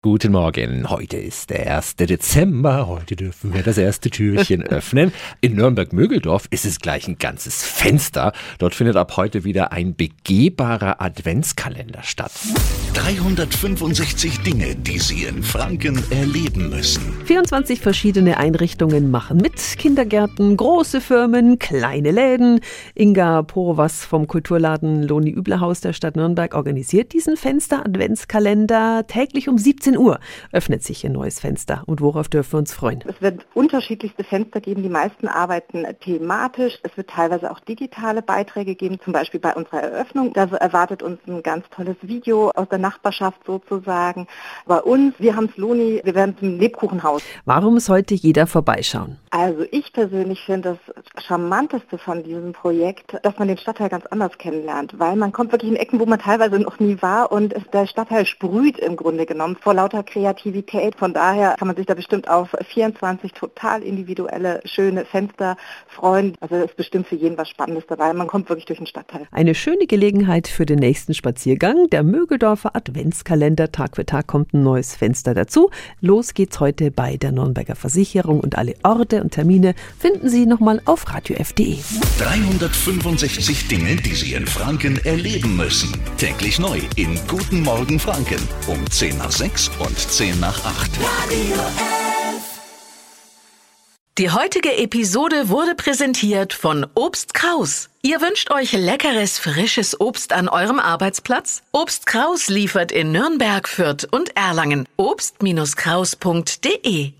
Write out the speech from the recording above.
Guten Morgen. Heute ist der 1. Dezember. Heute dürfen wir das erste Türchen öffnen. In Nürnberg-Mögeldorf ist es gleich ein ganzes Fenster. Dort findet ab heute wieder ein begehbarer Adventskalender statt. 365 Dinge, die Sie in Franken erleben müssen. 24 verschiedene Einrichtungen machen mit. Kindergärten, große Firmen, kleine Läden. Inga Porowas vom Kulturladen Loni Üblerhaus der Stadt Nürnberg organisiert diesen Fenster-Adventskalender täglich um 17 Uhr öffnet sich ein neues Fenster. Und worauf dürfen wir uns freuen? Es wird unterschiedlichste Fenster geben. Die meisten arbeiten thematisch. Es wird teilweise auch digitale Beiträge geben, zum Beispiel bei unserer Eröffnung. Da erwartet uns ein ganz tolles Video aus der Nachbarschaft sozusagen. Bei uns, wir haben es Loni, wir werden zum Lebkuchenhaus. Warum sollte jeder vorbeischauen? Also ich persönlich finde das Charmanteste von diesem Projekt, dass man den Stadtteil ganz anders kennenlernt, weil man kommt wirklich in Ecken, wo man teilweise noch nie war und der Stadtteil sprüht im Grunde genommen vor lauter Kreativität. Von daher kann man sich da bestimmt auf 24 total individuelle, schöne Fenster freuen. Also ist bestimmt für jeden was Spannendes dabei. Man kommt wirklich durch den Stadtteil. Eine schöne Gelegenheit für den nächsten Spaziergang. Der Mögeldorfer Adventskalender. Tag für Tag kommt ein neues Fenster dazu. Los geht's heute bei der Nürnberger Versicherung und alle Orte und Termine finden Sie nochmal auf radiof.de. 365 Dinge, die Sie in Franken erleben müssen. Täglich neu in Guten Morgen Franken um 10 nach 6 und 10 nach 8. Die heutige Episode wurde präsentiert von Obst Kraus. Ihr wünscht euch leckeres, frisches Obst an eurem Arbeitsplatz? Obst Kraus liefert in Nürnberg, Fürth und Erlangen. Obst-Kraus.de